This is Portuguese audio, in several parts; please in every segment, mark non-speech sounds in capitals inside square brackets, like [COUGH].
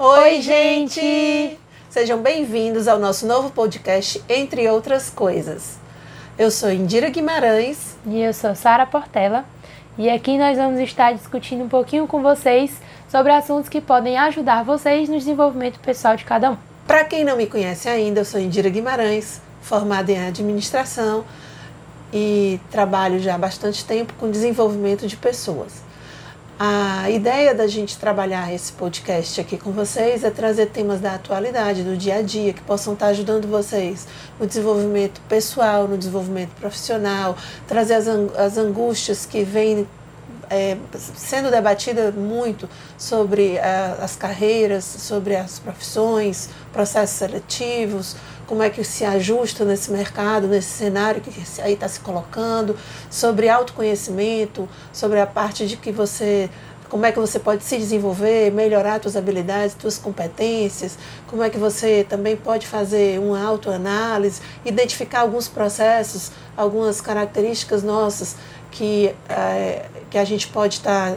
Oi, gente! Sejam bem-vindos ao nosso novo podcast Entre Outras Coisas. Eu sou Indira Guimarães. E eu sou Sara Portela. E aqui nós vamos estar discutindo um pouquinho com vocês sobre assuntos que podem ajudar vocês no desenvolvimento pessoal de cada um. Para quem não me conhece ainda, eu sou Indira Guimarães, formada em administração e trabalho já há bastante tempo com desenvolvimento de pessoas. A ideia da gente trabalhar esse podcast aqui com vocês é trazer temas da atualidade, do dia a dia, que possam estar ajudando vocês no desenvolvimento pessoal, no desenvolvimento profissional, trazer as, as angústias que vêm é, sendo debatida muito sobre a, as carreiras, sobre as profissões, processos seletivos, como é que se ajusta nesse mercado, nesse cenário que aí está se colocando, sobre autoconhecimento, sobre a parte de que você como é que você pode se desenvolver, melhorar suas habilidades, suas competências, como é que você também pode fazer uma autoanálise, identificar alguns processos, algumas características nossas que, é, que a gente pode estar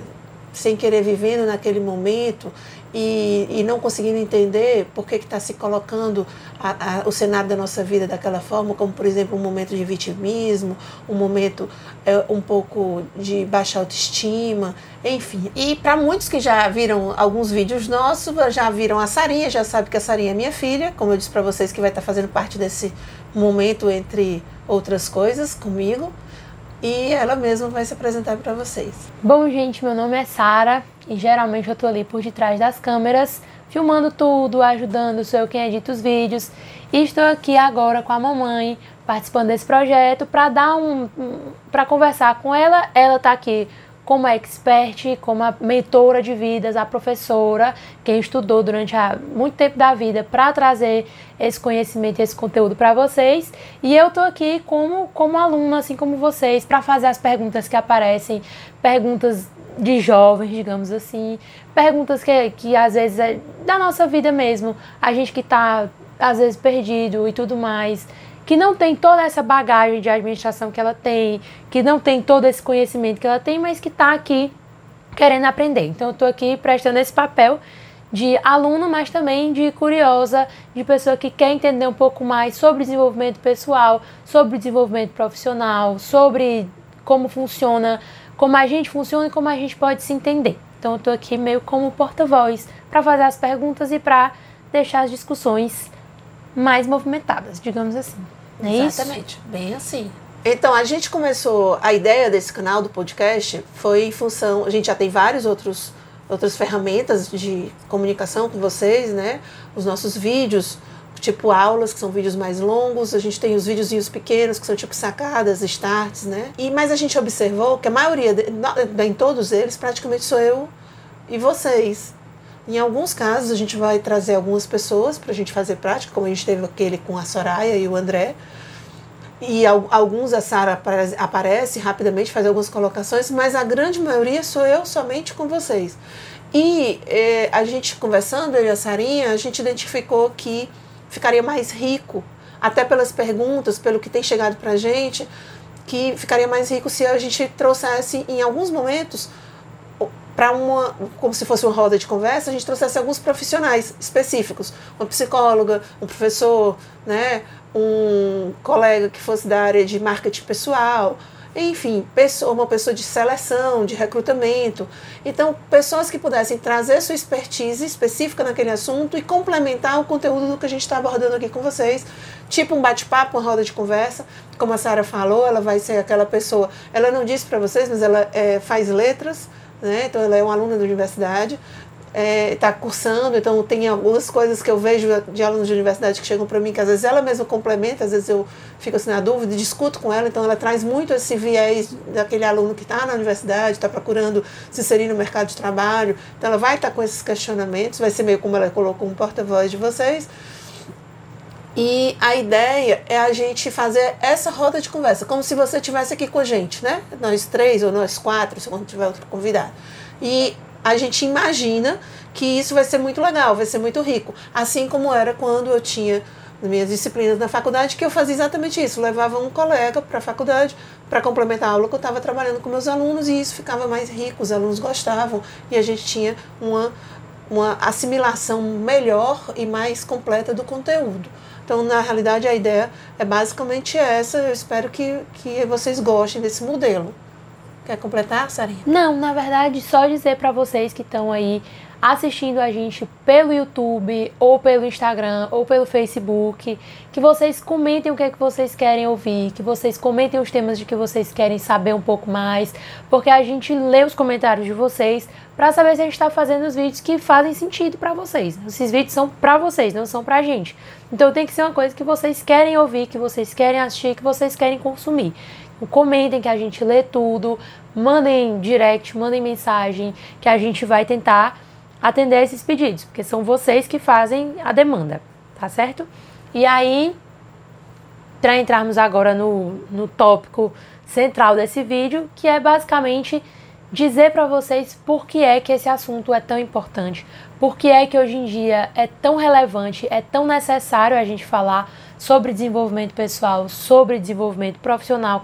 sem querer vivendo naquele momento e, e não conseguindo entender por que está se colocando a, a, o cenário da nossa vida daquela forma, como por exemplo um momento de vitimismo, um momento é, um pouco de baixa autoestima, enfim. E para muitos que já viram alguns vídeos nossos, já viram a Sarinha, já sabe que a Sarinha é minha filha, como eu disse para vocês que vai estar tá fazendo parte desse momento entre outras coisas comigo e ela mesma vai se apresentar para vocês. Bom, gente, meu nome é Sara e geralmente eu tô ali por detrás das câmeras, filmando tudo, ajudando, sou eu quem edita os vídeos. E estou aqui agora com a mamãe, participando desse projeto para dar um, um para conversar com ela. Ela tá aqui como expert, como a mentora de vidas, a professora, quem estudou durante muito tempo da vida para trazer esse conhecimento e esse conteúdo para vocês. E eu tô aqui como, como aluna, assim como vocês, para fazer as perguntas que aparecem, perguntas de jovens, digamos assim, perguntas que, que às vezes é da nossa vida mesmo, a gente que está às vezes perdido e tudo mais que não tem toda essa bagagem de administração que ela tem, que não tem todo esse conhecimento que ela tem, mas que está aqui querendo aprender. Então, eu estou aqui prestando esse papel de aluno, mas também de curiosa, de pessoa que quer entender um pouco mais sobre desenvolvimento pessoal, sobre desenvolvimento profissional, sobre como funciona, como a gente funciona e como a gente pode se entender. Então, eu estou aqui meio como porta-voz para fazer as perguntas e para deixar as discussões mais movimentadas, digamos assim. É Exatamente, isso? bem assim. Então, a gente começou, a ideia desse canal do podcast foi em função, a gente já tem vários outros outras ferramentas de comunicação com vocês, né? Os nossos vídeos, tipo aulas, que são vídeos mais longos, a gente tem os videozinhos pequenos, que são tipo sacadas, starts, né? E mas a gente observou que a maioria, de, em todos eles, praticamente sou eu e vocês. Em alguns casos, a gente vai trazer algumas pessoas para a gente fazer prática, como a gente teve aquele com a Soraya e o André. E alguns a Sara aparece rapidamente, faz algumas colocações, mas a grande maioria sou eu somente com vocês. E eh, a gente conversando, eu e a Sarinha, a gente identificou que ficaria mais rico, até pelas perguntas, pelo que tem chegado para a gente, que ficaria mais rico se a gente trouxesse em alguns momentos para uma, como se fosse uma roda de conversa, a gente trouxesse alguns profissionais específicos, uma psicóloga, um professor, né, um colega que fosse da área de marketing pessoal, enfim, pessoa, uma pessoa de seleção, de recrutamento. Então, pessoas que pudessem trazer sua expertise específica naquele assunto e complementar o conteúdo do que a gente está abordando aqui com vocês. Tipo um bate-papo, uma roda de conversa. Como a Sara falou, ela vai ser aquela pessoa. Ela não disse para vocês, mas ela é, faz letras né? Então ela é uma aluna da universidade, está é, cursando, então tem algumas coisas que eu vejo de alunos de universidade que chegam para mim, que às vezes ela mesma complementa, às vezes eu fico assim na dúvida, discuto com ela, então ela traz muito esse viés daquele aluno que está na universidade, está procurando se inserir no mercado de trabalho, então ela vai estar tá com esses questionamentos, vai ser meio como ela colocou um porta-voz de vocês, e a ideia é a gente fazer essa roda de conversa, como se você estivesse aqui com a gente, né? Nós três ou nós quatro, se quando tiver outro convidado. E a gente imagina que isso vai ser muito legal, vai ser muito rico. Assim como era quando eu tinha minhas disciplinas na faculdade, que eu fazia exatamente isso. Levava um colega para a faculdade para complementar a aula que eu estava trabalhando com meus alunos e isso ficava mais rico, os alunos gostavam e a gente tinha uma uma assimilação melhor e mais completa do conteúdo. Então, na realidade, a ideia é basicamente essa. Eu espero que, que vocês gostem desse modelo. Quer completar, Sarinha? Não, na verdade, só dizer para vocês que estão aí assistindo a gente pelo YouTube, ou pelo Instagram, ou pelo Facebook, que vocês comentem o que é que vocês querem ouvir, que vocês comentem os temas de que vocês querem saber um pouco mais, porque a gente lê os comentários de vocês para saber se a gente está fazendo os vídeos que fazem sentido para vocês. Esses vídeos são para vocês, não são pra gente. Então tem que ser uma coisa que vocês querem ouvir, que vocês querem assistir, que vocês querem consumir. Então, comentem que a gente lê tudo, mandem direct, mandem mensagem, que a gente vai tentar atender esses pedidos, porque são vocês que fazem a demanda, tá certo? E aí, para entrarmos agora no, no tópico central desse vídeo, que é basicamente dizer para vocês por que é que esse assunto é tão importante, por que é que hoje em dia é tão relevante, é tão necessário a gente falar sobre desenvolvimento pessoal, sobre desenvolvimento profissional,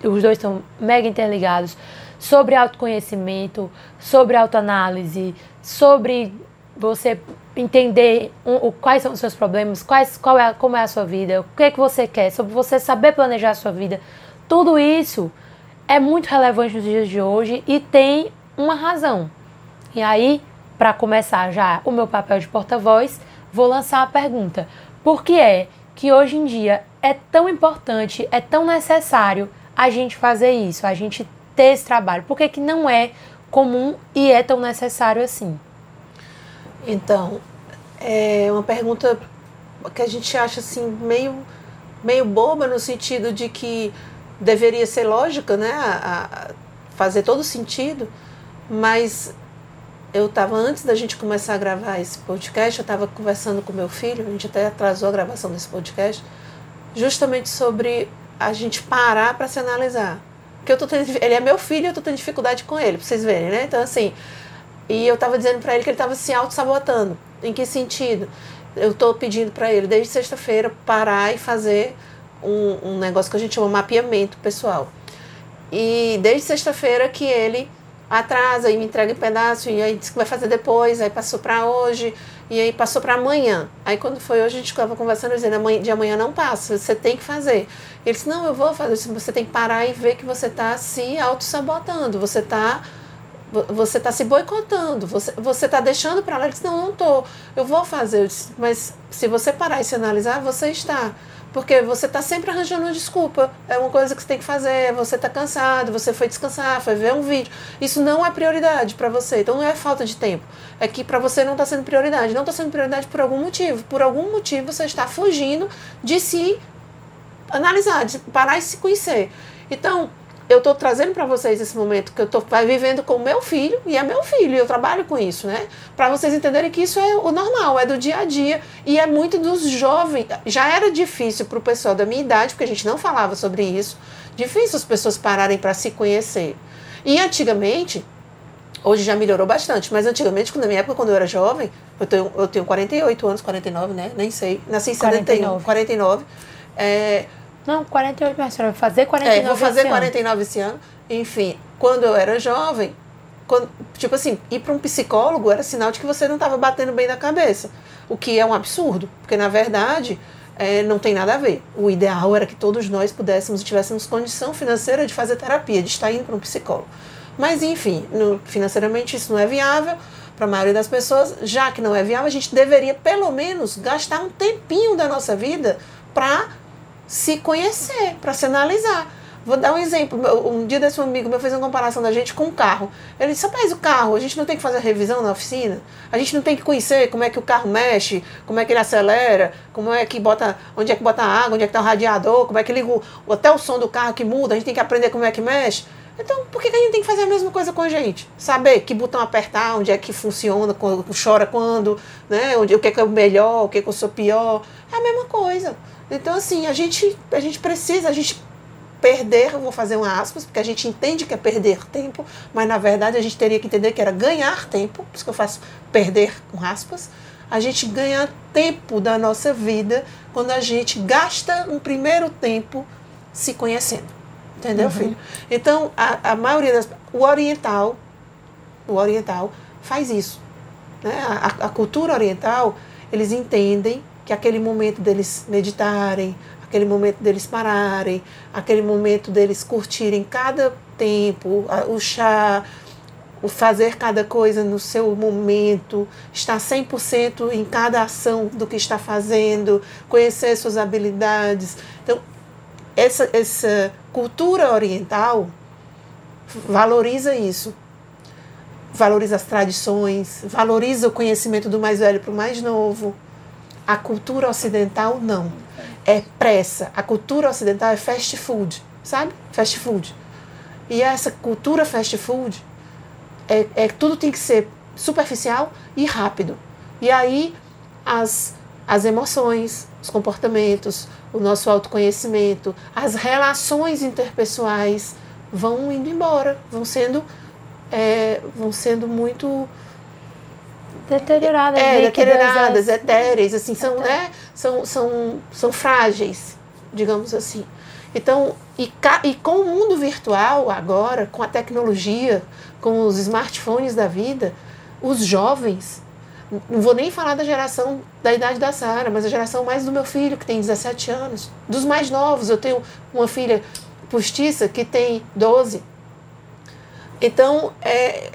que os dois estão mega interligados, sobre autoconhecimento, sobre autoanálise, sobre você entender um, quais são os seus problemas, quais, qual é, como é a sua vida, o que é que você quer, sobre você saber planejar a sua vida. Tudo isso é muito relevante nos dias de hoje e tem uma razão. E aí, para começar já o meu papel de porta-voz, vou lançar a pergunta: por que é que hoje em dia é tão importante, é tão necessário a gente fazer isso, a gente ter esse trabalho? Por que, que não é comum e é tão necessário assim? Então, é uma pergunta que a gente acha assim meio, meio boba no sentido de que deveria ser lógica, né? A, a fazer todo sentido, mas eu estava antes da gente começar a gravar esse podcast, eu estava conversando com meu filho, a gente até atrasou a gravação desse podcast, justamente sobre a gente parar para se analisar. Porque eu tô tendo, ele é meu filho, eu tô tendo dificuldade com ele, para vocês verem, né? Então assim, e eu estava dizendo para ele que ele estava se auto-sabotando. Em que sentido? Eu estou pedindo para ele, desde sexta-feira, parar e fazer um, um negócio que a gente chama mapeamento pessoal. E desde sexta-feira que ele atrasa e me entrega em pedaço, e aí disse que vai fazer depois, aí passou para hoje, e aí passou para amanhã. Aí quando foi hoje, a gente estava conversando, dizendo, de amanhã não passa, você tem que fazer. Ele disse, não, eu vou fazer, você tem que parar e ver que você está se auto-sabotando, você está você está se boicotando, você está deixando para lá. Ele disse, não, não estou, eu vou fazer. Eu disse, mas se você parar e se analisar, você está. Porque você está sempre arranjando uma desculpa. É uma coisa que você tem que fazer, você está cansado, você foi descansar, foi ver um vídeo. Isso não é prioridade para você. Então não é falta de tempo. É que para você não está sendo prioridade. Não está sendo prioridade por algum motivo. Por algum motivo você está fugindo de se analisar, de parar e se conhecer. Então, eu estou trazendo para vocês esse momento que eu estou vivendo com o meu filho, e é meu filho, e eu trabalho com isso, né? Para vocês entenderem que isso é o normal, é do dia a dia, e é muito dos jovens. Já era difícil para o pessoal da minha idade, porque a gente não falava sobre isso, difícil as pessoas pararem para se conhecer. E antigamente, hoje já melhorou bastante, mas antigamente, na minha época, quando eu era jovem, eu tenho, eu tenho 48 anos, 49, né? Nem sei, nasci em 71, 49. 49 é, não, 48, mas vai fazer 49 é, vou fazer esse 49 ano. esse ano. Enfim, quando eu era jovem, quando, tipo assim, ir para um psicólogo era sinal de que você não estava batendo bem na cabeça. O que é um absurdo, porque na verdade é, não tem nada a ver. O ideal era que todos nós pudéssemos e tivéssemos condição financeira de fazer terapia, de estar indo para um psicólogo. Mas enfim, no, financeiramente isso não é viável para a maioria das pessoas. Já que não é viável, a gente deveria pelo menos gastar um tempinho da nossa vida para se conhecer, para se analisar. Vou dar um exemplo. Um dia desse um amigo meu fez uma comparação da gente com o carro. Ele disse, rapaz, o carro, a gente não tem que fazer revisão na oficina? A gente não tem que conhecer como é que o carro mexe, como é que ele acelera, como é que bota, onde é que bota a água, onde é que está o radiador, como é que liga o, até o som do carro que muda, a gente tem que aprender como é que mexe. Então, por que, que a gente tem que fazer a mesma coisa com a gente? Saber que botão apertar, onde é que funciona, quando, chora quando, né? Onde, o que é, que é o melhor, o que é que eu sou pior. É a mesma coisa. Então, assim, a gente, a gente precisa, a gente perder, vou fazer um aspas, porque a gente entende que é perder tempo, mas na verdade a gente teria que entender que era ganhar tempo, por isso que eu faço perder com aspas, a gente ganha tempo da nossa vida quando a gente gasta um primeiro tempo se conhecendo. Entendeu, uhum. filho? Então, a, a maioria das. O oriental, o oriental faz isso. Né? A, a cultura oriental, eles entendem que aquele momento deles meditarem, aquele momento deles pararem, aquele momento deles curtirem cada tempo, o chá, o fazer cada coisa no seu momento, estar 100% em cada ação do que está fazendo, conhecer suas habilidades. Então, essa, essa cultura oriental valoriza isso. Valoriza as tradições, valoriza o conhecimento do mais velho para o mais novo. A cultura ocidental, não. É pressa. A cultura ocidental é fast food, sabe? Fast food. E essa cultura fast food é, é, tudo tem que ser superficial e rápido. E aí as, as emoções, os comportamentos, o nosso autoconhecimento, as relações interpessoais vão indo embora, vão sendo, é, vão sendo muito deterioradas, é, deterioradas, etéreas, assim, são, né, são, são, são frágeis, digamos assim. Então, e, e com o mundo virtual agora, com a tecnologia, com os smartphones da vida, os jovens, não vou nem falar da geração da idade da Sara, mas a geração mais do meu filho, que tem 17 anos, dos mais novos. Eu tenho uma filha postiça que tem 12. Então, é,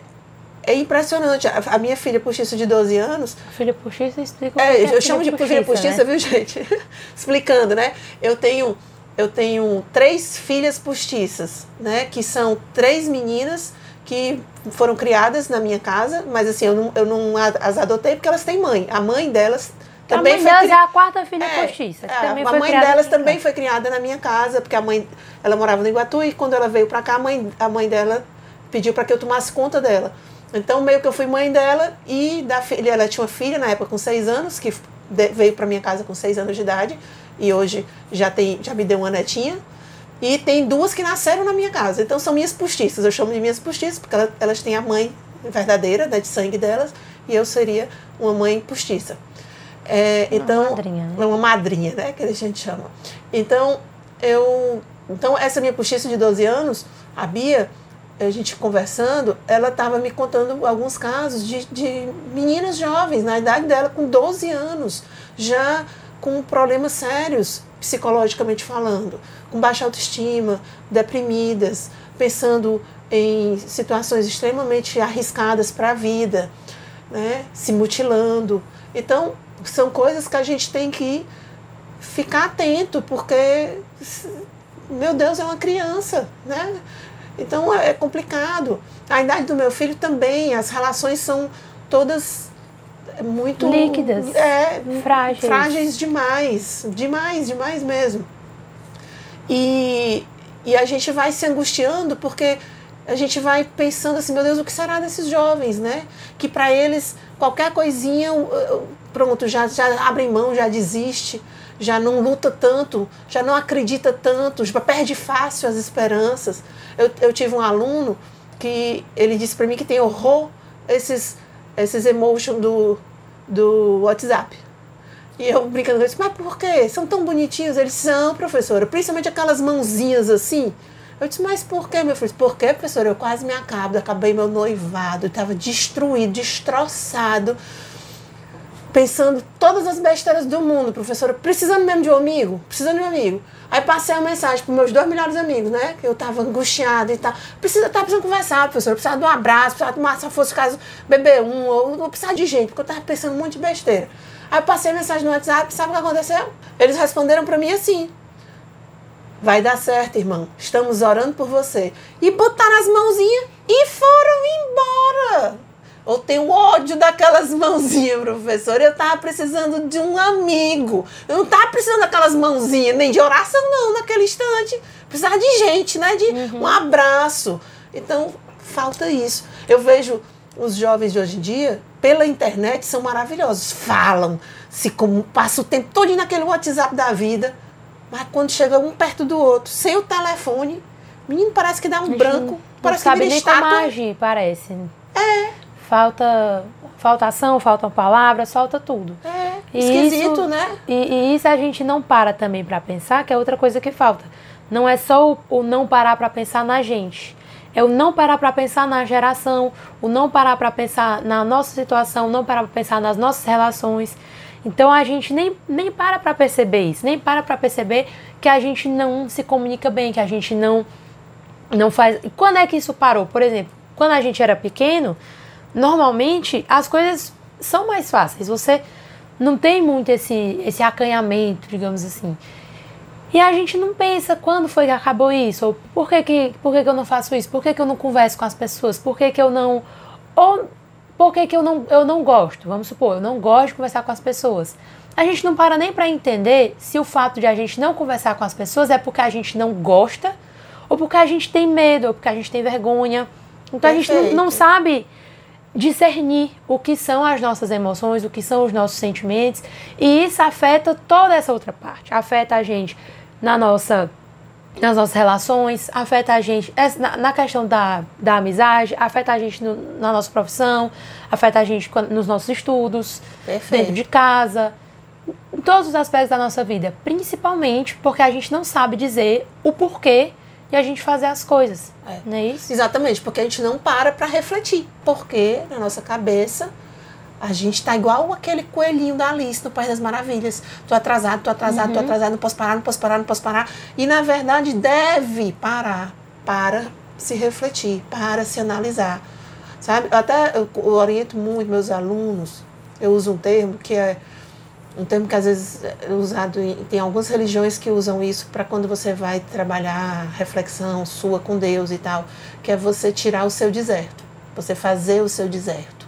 é impressionante. A, minha filha postiça de 12 anos. Filha postiça explica é, é Eu chamo de filha postiça, né? viu, gente? [LAUGHS] Explicando, né? Eu tenho eu tenho três filhas postiças, né? Que são três meninas que foram criadas na minha casa, mas assim, eu não, eu não as adotei porque elas têm mãe. A mãe delas também a mãe foi delas cri... é a quarta filha é, postiça. É, a mãe delas também foi criada na minha casa, porque a mãe, ela morava no Iguatu e quando ela veio para cá, a mãe, a mãe dela pediu para que eu tomasse conta dela. Então, meio que eu fui mãe dela e da filha, ela tinha uma filha na época com seis anos, que veio para minha casa com seis anos de idade e hoje já tem já me deu uma netinha e tem duas que nasceram na minha casa. Então são minhas postiças eu chamo de minhas postiças porque elas, elas têm a mãe verdadeira né, de sangue delas e eu seria uma mãe postiça. É, uma então madrinha, né? uma madrinha né que a gente chama. Então eu então essa minha postiça de 12 anos a Bia a gente conversando, ela estava me contando alguns casos de, de meninas jovens, na idade dela, com 12 anos, já com problemas sérios, psicologicamente falando, com baixa autoestima, deprimidas, pensando em situações extremamente arriscadas para a vida, né? se mutilando. Então, são coisas que a gente tem que ficar atento, porque, meu Deus, é uma criança, né? Então é complicado. A idade do meu filho também, as relações são todas muito líquidas, é, frágeis. frágeis demais, demais, demais mesmo. E, e a gente vai se angustiando porque a gente vai pensando assim, meu Deus, o que será desses jovens, né? Que para eles qualquer coisinha, pronto, já já abrem mão, já desiste, já não luta tanto, já não acredita tanto, já perde fácil as esperanças. Eu, eu tive um aluno que ele disse para mim que tem horror esses esses emotions do, do WhatsApp. E eu brincando com eles, mas por quê? São tão bonitinhos? Eles são, professora, principalmente aquelas mãozinhas assim. Eu disse, mas por quê, meu filho? Por quê, professora? Eu quase me acabo, acabei meu noivado, estava destruído, destroçado, pensando todas as besteiras do mundo, professora, precisando mesmo de um amigo, precisando de um amigo. Aí passei a mensagem para meus dois melhores amigos, né? Que eu tava angustiada e tal. Precisa, tava precisando conversar, professor. Precisava de um abraço, precisava uma, se fosse caso beber um, ou, ou precisar de gente, porque eu tava pensando um monte de besteira. Aí eu passei a mensagem no WhatsApp, sabe o que aconteceu? Eles responderam para mim assim. Vai dar certo, irmão. Estamos orando por você. E botaram as mãozinhas e foram embora. Eu tenho ódio daquelas mãozinhas, professor. Eu tava precisando de um amigo. Eu não tava precisando daquelas mãozinhas, nem de oração, não, naquele instante. Precisava de gente, né? De uhum. um abraço. Então, falta isso. Eu vejo os jovens de hoje em dia, pela internet, são maravilhosos. Falam, se como passa o tempo todo naquele WhatsApp da vida. Mas quando chega um perto do outro, sem o telefone, menino parece que dá um branco. Não parece sabe que nem como agir, parece. É falta falta ação, faltam palavras, falta tudo. É, esquisito, isso, né? E, e, isso a gente não para também para pensar, que é outra coisa que falta. Não é só o, o não parar para pensar na gente. É o não parar para pensar na geração, o não parar para pensar na nossa situação, não parar para pensar nas nossas relações. Então a gente nem, nem para para perceber isso, nem para para perceber que a gente não se comunica bem, que a gente não não faz. E quando é que isso parou? Por exemplo, quando a gente era pequeno, normalmente as coisas são mais fáceis. Você não tem muito esse esse acanhamento, digamos assim. E a gente não pensa quando foi que acabou isso, ou por que, que, por que, que eu não faço isso, por que, que eu não converso com as pessoas, por que, que eu não. Ou por que, que eu, não, eu não gosto? Vamos supor, eu não gosto de conversar com as pessoas. A gente não para nem para entender se o fato de a gente não conversar com as pessoas é porque a gente não gosta, ou porque a gente tem medo, ou porque a gente tem vergonha. Então Perfeito. a gente não, não sabe discernir o que são as nossas emoções, o que são os nossos sentimentos, e isso afeta toda essa outra parte. Afeta a gente na nossa nas nossas relações, afeta a gente na, na questão da, da amizade, afeta a gente no, na nossa profissão, afeta a gente nos nossos estudos, Perfeito. dentro de casa, em todos os aspectos da nossa vida, principalmente porque a gente não sabe dizer o porquê de a gente fazer as coisas, é. não é isso? Exatamente, porque a gente não para para refletir, porque na nossa cabeça a gente tá igual aquele coelhinho da Alice no País das Maravilhas. Tô atrasado, tô atrasado, uhum. tô atrasado, não posso parar, não posso parar, não posso parar. E na verdade deve parar para se refletir, para se analisar. Sabe? Eu até eu oriento muito meus alunos, eu uso um termo que é um termo que às vezes é usado em, tem algumas religiões que usam isso para quando você vai trabalhar reflexão sua com Deus e tal, que é você tirar o seu deserto, você fazer o seu deserto.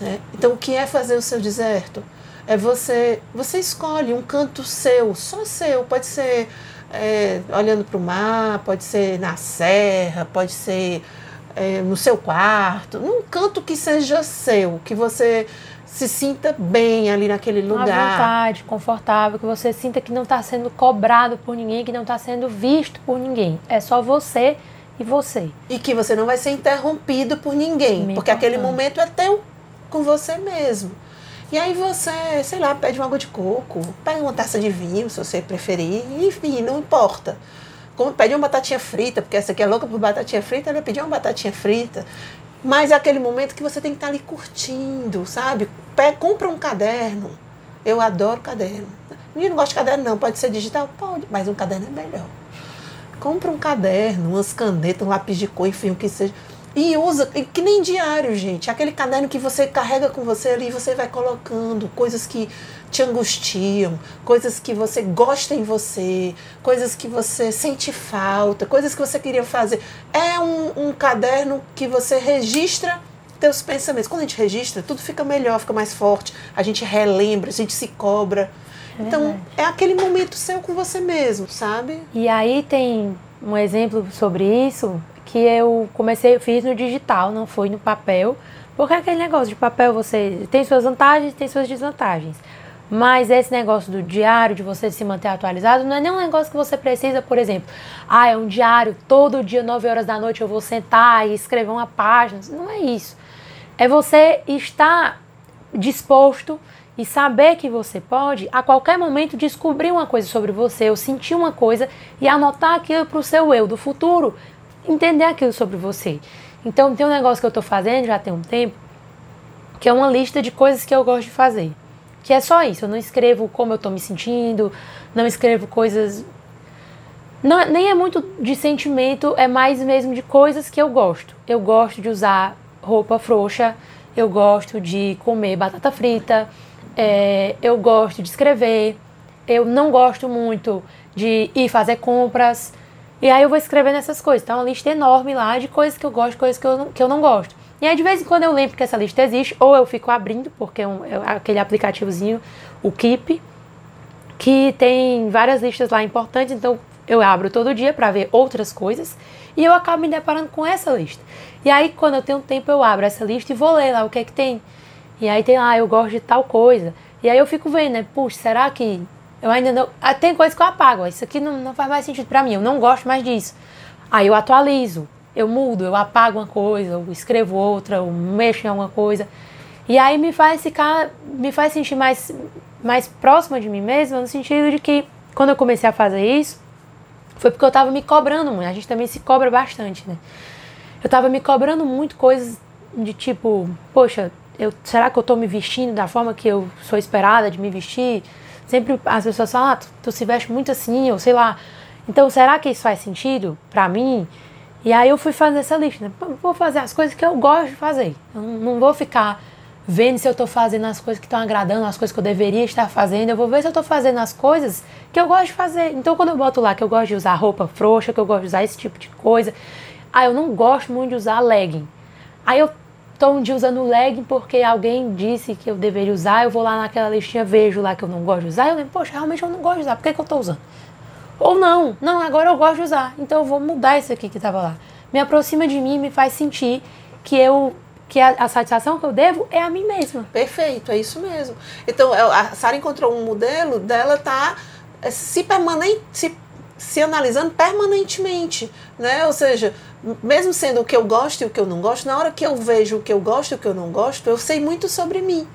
Né? Então, o que é fazer o seu deserto? É você, você escolhe um canto seu, só seu. Pode ser é, olhando para o mar, pode ser na serra, pode ser é, no seu quarto, num canto que seja seu, que você se sinta bem ali naquele lugar. À vontade, confortável, que você sinta que não está sendo cobrado por ninguém, que não está sendo visto por ninguém. É só você e você. E que você não vai ser interrompido por ninguém, porque aquele momento é teu com você mesmo. E aí você, sei lá, pede uma água de coco, pega uma taça de vinho, se você preferir, enfim, não importa. Como pede uma batatinha frita, porque essa aqui é louca por batatinha frita, ela pedir uma batatinha frita. Mas é aquele momento que você tem que estar ali curtindo, sabe? Pega, compra um caderno. Eu adoro caderno. Ninguém não gosta de caderno, não. Pode ser digital? Pode, mas um caderno é melhor. Compra um caderno, umas canetas, um lápis de cor, enfim, o que seja e usa, que nem diário, gente. Aquele caderno que você carrega com você ali, você vai colocando coisas que te angustiam, coisas que você gosta em você, coisas que você sente falta, coisas que você queria fazer. É um, um caderno que você registra teus pensamentos. Quando a gente registra, tudo fica melhor, fica mais forte. A gente relembra, a gente se cobra. É então, é aquele momento seu com você mesmo, sabe? E aí tem um exemplo sobre isso que eu comecei, fiz no digital, não foi no papel, porque aquele negócio de papel você tem suas vantagens, tem suas desvantagens. Mas esse negócio do diário, de você se manter atualizado, não é nem um negócio que você precisa, por exemplo, ah, é um diário, todo dia, 9 horas da noite, eu vou sentar e escrever uma página. Não é isso. É você estar disposto e saber que você pode, a qualquer momento, descobrir uma coisa sobre você, ou sentir uma coisa e anotar aquilo para o seu eu do futuro, entender aquilo sobre você. Então, tem um negócio que eu estou fazendo já tem um tempo, que é uma lista de coisas que eu gosto de fazer. Que é só isso. Eu não escrevo como eu estou me sentindo, não escrevo coisas. Não, nem é muito de sentimento, é mais mesmo de coisas que eu gosto. Eu gosto de usar roupa frouxa, eu gosto de comer batata frita, é, eu gosto de escrever, eu não gosto muito de ir fazer compras. E aí eu vou escrevendo essas coisas. Tá uma lista enorme lá de coisas que eu gosto, coisas que eu, que eu não gosto. E aí de vez em quando eu lembro que essa lista existe, ou eu fico abrindo, porque é, um, é aquele aplicativozinho, o Keep, que tem várias listas lá importantes, então eu abro todo dia para ver outras coisas e eu acabo me deparando com essa lista. E aí quando eu tenho tempo eu abro essa lista e vou ler lá o que é que tem. E aí tem lá, ah, eu gosto de tal coisa. E aí eu fico vendo, né, puxa, será que eu ainda não. Ah, tem coisa que eu apago. Isso aqui não, não faz mais sentido para mim. Eu não gosto mais disso. Aí eu atualizo, eu mudo, eu apago uma coisa, eu escrevo outra, eu mexo em alguma coisa. E aí me faz ficar, me faz sentir mais, mais próxima de mim mesma, no sentido de que quando eu comecei a fazer isso, foi porque eu estava me cobrando muito. A gente também se cobra bastante, né? eu tava me cobrando muito coisas de tipo, poxa, eu, será que eu tô me vestindo da forma que eu sou esperada de me vestir? Sempre as pessoas falam, ah, tu, tu se veste muito assim, ou sei lá. Então, será que isso faz sentido para mim? E aí eu fui fazer essa lista. Né? Vou fazer as coisas que eu gosto de fazer. Eu não vou ficar vendo se eu estou fazendo as coisas que estão agradando, as coisas que eu deveria estar fazendo. Eu vou ver se eu estou fazendo as coisas que eu gosto de fazer. Então, quando eu boto lá que eu gosto de usar roupa frouxa, que eu gosto de usar esse tipo de coisa, ah, eu não gosto muito de usar legging. Aí eu tô um dia usando legging porque alguém disse que eu deveria usar, eu vou lá naquela listinha, vejo lá que eu não gosto de usar, eu lembro, poxa, realmente eu não gosto de usar, por que, que eu tô usando? Ou não, não, agora eu gosto de usar, então eu vou mudar isso aqui que estava lá. Me aproxima de mim, me faz sentir que eu que a, a, satisfação que eu devo é a mim mesma. Perfeito, é isso mesmo. Então, é, a Sara encontrou um modelo dela tá é, se permanente, se, se analisando permanentemente, né? Ou seja, mesmo sendo o que eu gosto e o que eu não gosto, na hora que eu vejo o que eu gosto e o que eu não gosto, eu sei muito sobre mim.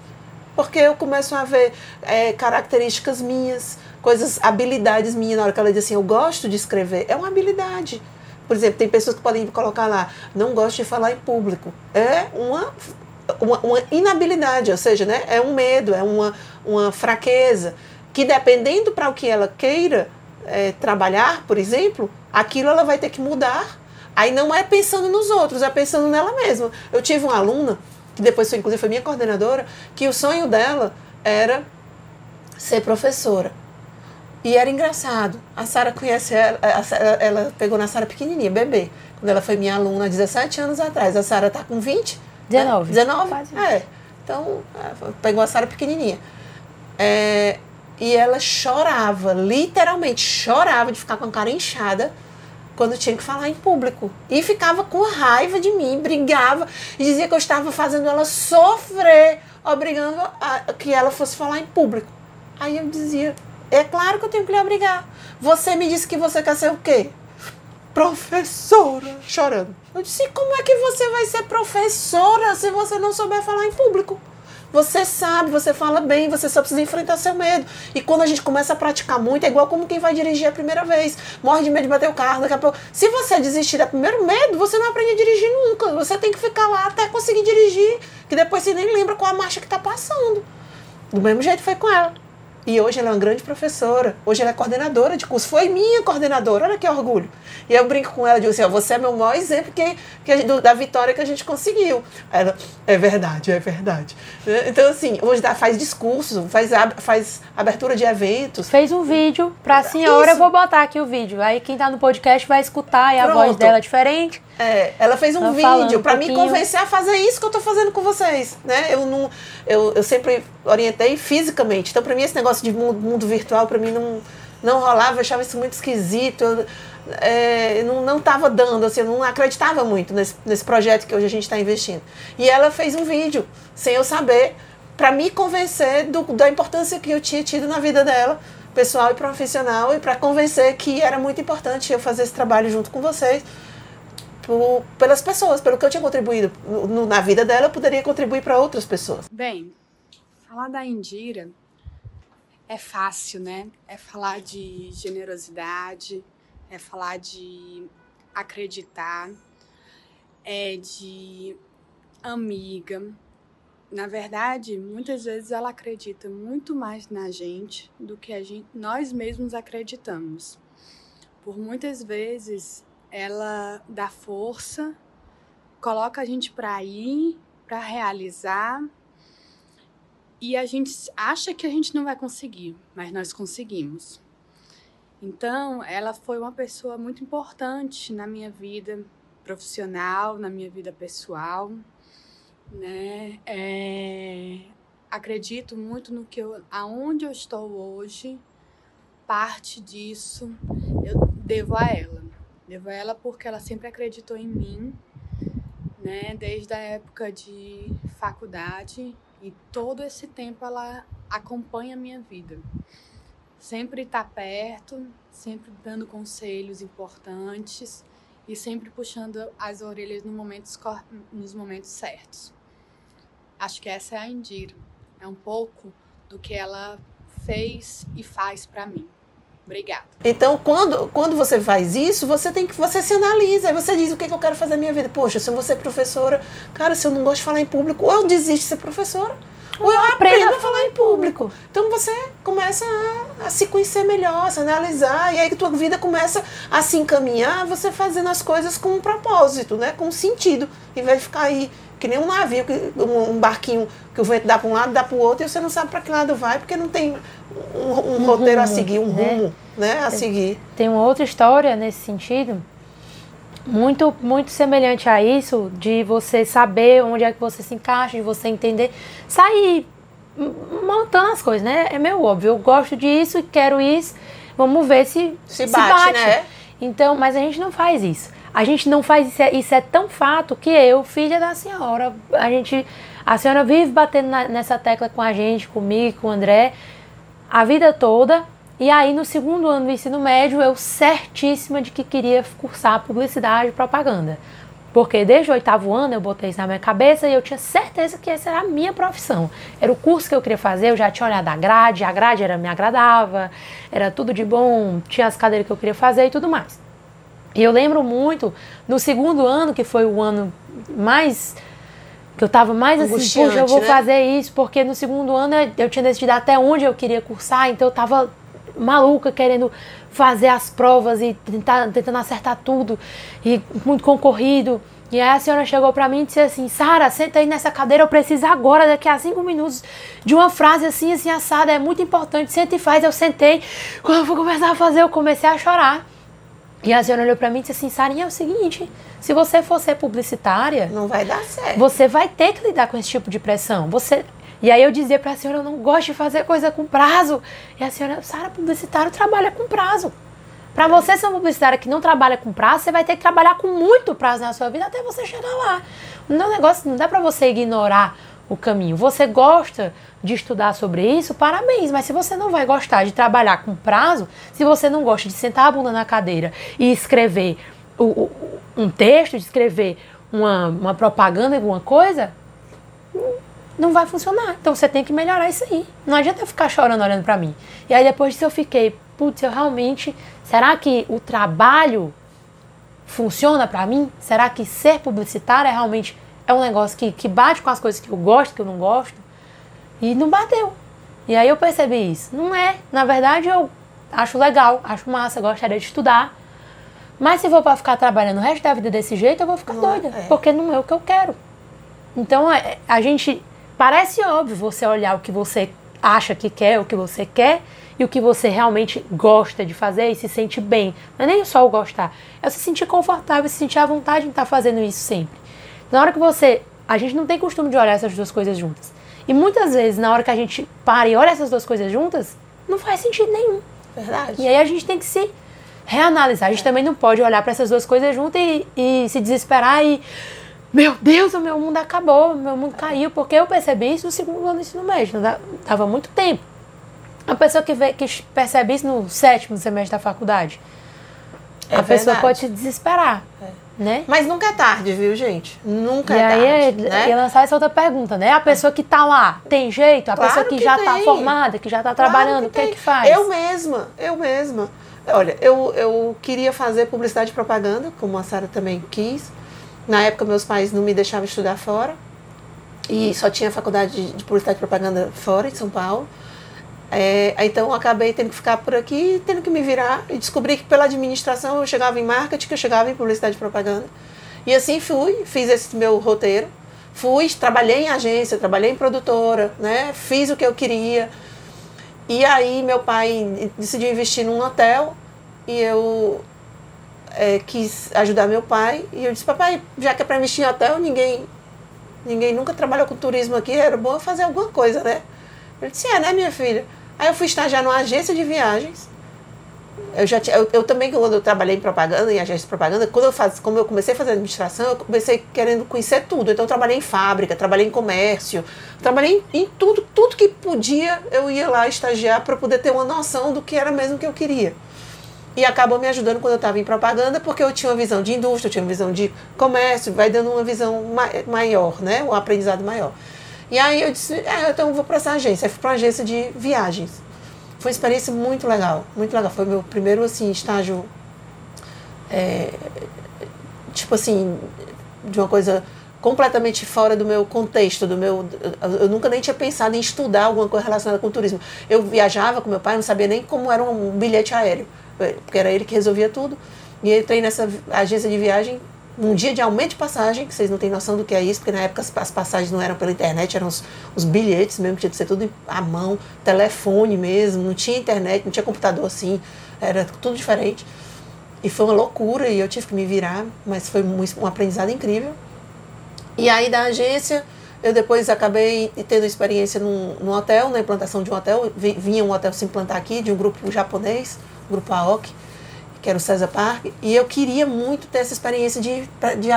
Porque eu começo a ver é, características minhas, coisas, habilidades minhas. Na hora que ela diz assim, eu gosto de escrever, é uma habilidade. Por exemplo, tem pessoas que podem colocar lá, não gosto de falar em público. É uma, uma, uma inabilidade, ou seja, né, é um medo, é uma, uma fraqueza. Que dependendo para o que ela queira é, trabalhar, por exemplo, aquilo ela vai ter que mudar Aí não é pensando nos outros, é pensando nela mesma. Eu tive uma aluna, que depois foi, inclusive foi minha coordenadora, que o sonho dela era ser professora. E era engraçado. A Sara conhece ela, ela pegou na Sara pequenininha, bebê. Quando ela foi minha aluna 17 anos atrás. A Sara tá com 20? 19. Né? 19? Quase. É. Então, pegou a Sara pequenininha. É, e ela chorava, literalmente chorava de ficar com a cara inchada quando tinha que falar em público. E ficava com raiva de mim, brigava e dizia que eu estava fazendo ela sofrer, obrigando a que ela fosse falar em público. Aí eu dizia: é claro que eu tenho que lhe obrigar. Você me disse que você quer ser o quê? Professora, chorando. Eu disse: como é que você vai ser professora se você não souber falar em público? Você sabe, você fala bem, você só precisa enfrentar seu medo. E quando a gente começa a praticar muito, é igual como quem vai dirigir a primeira vez. Morre de medo de bater o carro, daqui a pouco. Se você desistir do primeiro medo, você não aprende a dirigir nunca. Você tem que ficar lá até conseguir dirigir, que depois você nem lembra qual a marcha que está passando. Do mesmo jeito foi com ela. E hoje ela é uma grande professora. Hoje ela é coordenadora de curso. Foi minha coordenadora, olha que orgulho. E eu brinco com ela, digo assim, você é meu maior exemplo que, que do, da vitória que a gente conseguiu. Ela, é verdade, é verdade. Então, assim, hoje dá, faz discurso, faz, faz abertura de eventos. Fez um vídeo pra senhora, Isso. eu vou botar aqui o vídeo. Aí quem tá no podcast vai escutar e a voz dela é diferente. É, ela fez um vídeo para um me convencer a fazer isso que eu tô fazendo com vocês, né? Eu não, eu, eu sempre orientei fisicamente. Então, para mim esse negócio de mundo, mundo virtual para mim não não rolava, eu achava isso muito esquisito. Eu, é, não, não tava dando, assim, eu não acreditava muito nesse, nesse projeto que hoje a gente está investindo. E ela fez um vídeo, sem eu saber, para me convencer do, da importância que eu tinha tido na vida dela, pessoal e profissional, e para convencer que era muito importante eu fazer esse trabalho junto com vocês por, pelas pessoas, pelo que eu tinha contribuído no, na vida dela, eu poderia contribuir para outras pessoas. Bem, falar da Indira é fácil, né? É falar de generosidade, é falar de acreditar, é de amiga. Na verdade, muitas vezes ela acredita muito mais na gente do que a gente, nós mesmos acreditamos. Por muitas vezes ela dá força, coloca a gente para ir, para realizar. E a gente acha que a gente não vai conseguir, mas nós conseguimos. Então, ela foi uma pessoa muito importante na minha vida profissional, na minha vida pessoal, né? É, acredito muito no que eu, aonde eu estou hoje, parte disso eu devo a ela. Devo a ela porque ela sempre acreditou em mim, né? Desde a época de faculdade e todo esse tempo ela acompanha a minha vida. Sempre está perto, sempre dando conselhos importantes e sempre puxando as orelhas no nos momentos certos. Acho que essa é a Indira. É um pouco do que ela fez e faz para mim Obrigada. Então, quando, quando você faz isso, você tem que você se analisa, aí você diz o que, que eu quero fazer na minha vida. Poxa, se eu vou ser professora, cara, se eu não gosto de falar em público, ou eu desisto de ser professora, ou eu aprendo a falar em público. Então você começa a, a se conhecer melhor, a se analisar, e aí que tua vida começa a se encaminhar, você fazendo as coisas com um propósito, né? Com um sentido, em vez de ficar aí que nem um navio, um, um barquinho que o vento dá para um lado, dá para o outro, e você não sabe para que lado vai, porque não tem um, um, um roteiro rumo, a seguir, um né? rumo né, a seguir. Tem uma outra história nesse sentido, muito, muito semelhante a isso, de você saber onde é que você se encaixa, de você entender, sair montando as coisas, né? É meio óbvio, eu gosto disso e quero isso, vamos ver se se bate, se bate. né? Então, mas a gente não faz isso. A gente não faz isso, é, isso é tão fato que eu, filha da senhora, a gente, a senhora vive batendo na, nessa tecla com a gente, comigo, com o André, a vida toda. E aí, no segundo ano do ensino médio, eu certíssima de que queria cursar publicidade e propaganda. Porque desde o oitavo ano eu botei isso na minha cabeça e eu tinha certeza que essa era a minha profissão. Era o curso que eu queria fazer, eu já tinha olhado a grade, a grade era, me agradava, era tudo de bom, tinha as cadeiras que eu queria fazer e tudo mais. E eu lembro muito, no segundo ano, que foi o ano mais. que eu estava mais assim, puxa, eu vou né? fazer isso, porque no segundo ano eu tinha decidido até onde eu queria cursar, então eu estava maluca querendo fazer as provas e tentar, tentando acertar tudo, e muito concorrido. E aí a senhora chegou para mim e disse assim, Sara, senta aí nessa cadeira, eu preciso agora, daqui a cinco minutos, de uma frase assim, assim, assada, é muito importante, senta e faz. Eu sentei, quando eu fui começar a fazer, eu comecei a chorar. E a senhora olhou para mim e disse assim, Sarinha, é o seguinte, se você for ser publicitária... Não vai dar certo. Você vai ter que lidar com esse tipo de pressão. Você... E aí eu dizia para a senhora, eu não gosto de fazer coisa com prazo. E a senhora, Sara, publicitário trabalha com prazo. Para você ser uma publicitária que não trabalha com prazo, você vai ter que trabalhar com muito prazo na sua vida até você chegar lá. Não, negócio, não dá para você ignorar o caminho. Você gosta de estudar sobre isso, parabéns. Mas se você não vai gostar de trabalhar com prazo, se você não gosta de sentar a bunda na cadeira e escrever o, o, um texto, de escrever uma, uma propaganda, alguma coisa, não vai funcionar. Então você tem que melhorar isso aí. Não adianta eu ficar chorando olhando para mim. E aí depois disso eu fiquei, putz, eu realmente. Será que o trabalho funciona para mim? Será que ser publicitário é realmente é um negócio que, que bate com as coisas que eu gosto, que eu não gosto? E não bateu. E aí eu percebi isso. Não é. Na verdade, eu acho legal, acho massa, gostaria de estudar. Mas se for para ficar trabalhando o resto da vida desse jeito, eu vou ficar não doida. É. Porque não é o que eu quero. Então, é, a gente. Parece óbvio você olhar o que você acha que quer, o que você quer e o que você realmente gosta de fazer e se sente bem. Não é nem só o gostar, é se sentir confortável, se sentir à vontade em estar fazendo isso sempre. Na hora que você. A gente não tem costume de olhar essas duas coisas juntas. E muitas vezes, na hora que a gente para e olha essas duas coisas juntas, não faz sentido nenhum. Verdade. E aí a gente tem que se reanalisar. A gente é. também não pode olhar para essas duas coisas juntas e, e, se desesperar e. Meu Deus, o meu mundo acabou, o meu mundo caiu, porque eu percebi isso no segundo ano do ensino médio, dava muito tempo. A pessoa que, vê, que percebe isso no sétimo semestre da faculdade, é a verdade. pessoa pode se desesperar. É né? Mas nunca é tarde, viu, gente? Nunca e é aí, tarde. Né? E lançar essa outra pergunta, né? A pessoa que está lá, tem jeito? A claro pessoa que, que já está formada, que já está claro trabalhando, o que, que faz? Eu mesma, eu mesma. Olha, eu, eu queria fazer publicidade e propaganda, como a Sara também quis. Na época, meus pais não me deixavam estudar fora. E só tinha faculdade de publicidade e propaganda fora, em São Paulo. É, então acabei tendo que ficar por aqui, tendo que me virar e descobri que pela administração eu chegava em marketing, que eu chegava em publicidade e propaganda. E assim fui, fiz esse meu roteiro, fui, trabalhei em agência, trabalhei em produtora, né? Fiz o que eu queria. E aí meu pai decidiu investir num hotel e eu é, quis ajudar meu pai e eu disse, papai, já que é para investir em hotel, ninguém ninguém nunca trabalhou com turismo aqui, era bom fazer alguma coisa, né? Ele disse, é, né, minha filha? Aí eu fui estagiar numa agência de viagens. Eu, já eu, eu, também, quando eu trabalhei em propaganda, em agência de propaganda, quando eu faz, como eu comecei a fazer administração, eu comecei querendo conhecer tudo. Então eu trabalhei em fábrica, trabalhei em comércio, trabalhei em, em tudo, tudo que podia, eu ia lá estagiar para poder ter uma noção do que era mesmo que eu queria. E acabou me ajudando quando eu estava em propaganda, porque eu tinha uma visão de indústria, eu tinha uma visão de comércio, vai dando uma visão ma maior, né? Um aprendizado maior. E aí eu disse, é, então eu vou para essa agência. Eu fui para uma agência de viagens. Foi uma experiência muito legal, muito legal. Foi meu primeiro assim estágio, é, tipo assim, de uma coisa completamente fora do meu contexto, do meu. Eu nunca nem tinha pensado em estudar alguma coisa relacionada com turismo. Eu viajava com meu pai, não sabia nem como era um bilhete aéreo, porque era ele que resolvia tudo. E entrei nessa agência de viagem um dia de aumento de passagem, que vocês não têm noção do que é isso, porque na época as, passagens não eram pela internet, eram os, os bilhetes mesmo, tinha que ser tudo à mão, telefone mesmo, não tinha internet, não tinha computador assim, era tudo diferente. E foi uma loucura e eu tive que me virar, mas foi um, um aprendizado incrível. E aí da agência, eu depois acabei tendo experiência num, num hotel, na implantação de um hotel. Vinha um hotel se implantar aqui, de um grupo japonês, grupo AOK que era o César Park, e eu queria muito ter essa experiência de, de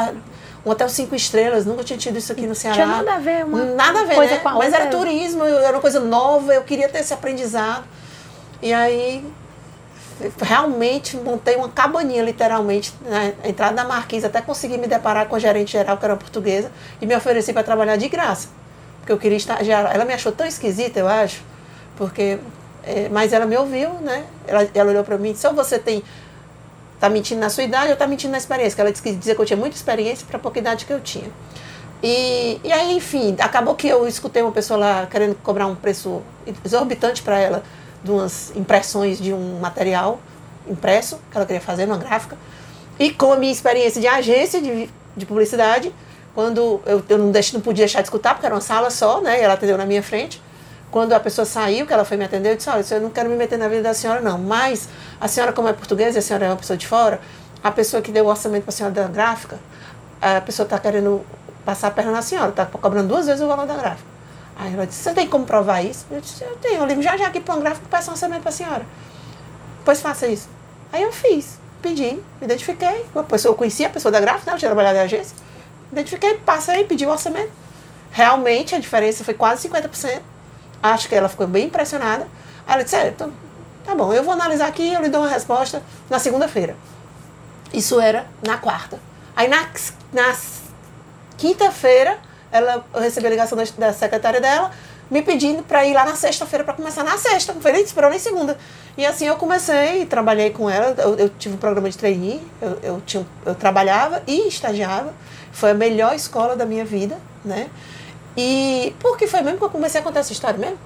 um hotel cinco estrelas, nunca tinha tido isso aqui no Ceará. Tinha nada a ver, uma nada a ver, coisa né? com a Mas era turismo, era uma coisa nova, eu queria ter esse aprendizado. E aí realmente montei uma cabaninha, literalmente, na entrada da Marquise, até consegui me deparar com a gerente geral, que era portuguesa, e me ofereci para trabalhar de graça. Porque eu queria estagiar. Ela me achou tão esquisita, eu acho, porque. É, mas ela me ouviu, né? Ela, ela olhou para mim e disse: ou você tem Tá mentindo na sua idade ou tá mentindo na experiência? Que ela disse que dizia que eu tinha muita experiência para a pouca idade que eu tinha. E, e aí, enfim, acabou que eu escutei uma pessoa lá querendo cobrar um preço exorbitante para ela de umas impressões de um material impresso que ela queria fazer numa gráfica. E com a minha experiência de agência de, de publicidade, quando eu, eu não, deixo, não podia deixar de escutar, porque era uma sala só, né? E ela atendeu na minha frente. Quando a pessoa saiu, que ela foi me atender, eu disse, olha, eu não quero me meter na vida da senhora, não. Mas a senhora, como é portuguesa a senhora é uma pessoa de fora, a pessoa que deu o orçamento para a senhora da gráfica, a pessoa está querendo passar a perna na senhora, está cobrando duas vezes o valor da gráfica. Aí ela disse, você tem como provar isso? Eu disse, eu tenho, eu ligo já já aqui para um gráfico e peço um orçamento para a senhora. Pois faça isso. Aí eu fiz, pedi, me identifiquei. A pessoa, eu conhecia a pessoa da gráfica, né? eu tinha trabalhado em agência. Identifiquei, passei, pedi o orçamento. Realmente a diferença foi quase 50%. Acho que ela ficou bem impressionada. Ela disse, é, então, tá bom, eu vou analisar aqui e eu lhe dou uma resposta na segunda-feira. Isso era na quarta. Aí na, na quinta-feira, ela, eu recebi a ligação da, da secretária dela, me pedindo para ir lá na sexta-feira para começar na sexta. Não foi nem esperou nem segunda. E assim eu comecei, trabalhei com ela. Eu, eu tive um programa de trainee, eu, eu, tinha, eu trabalhava e estagiava. Foi a melhor escola da minha vida, né? E por que foi mesmo que eu comecei a contar essa história mesmo?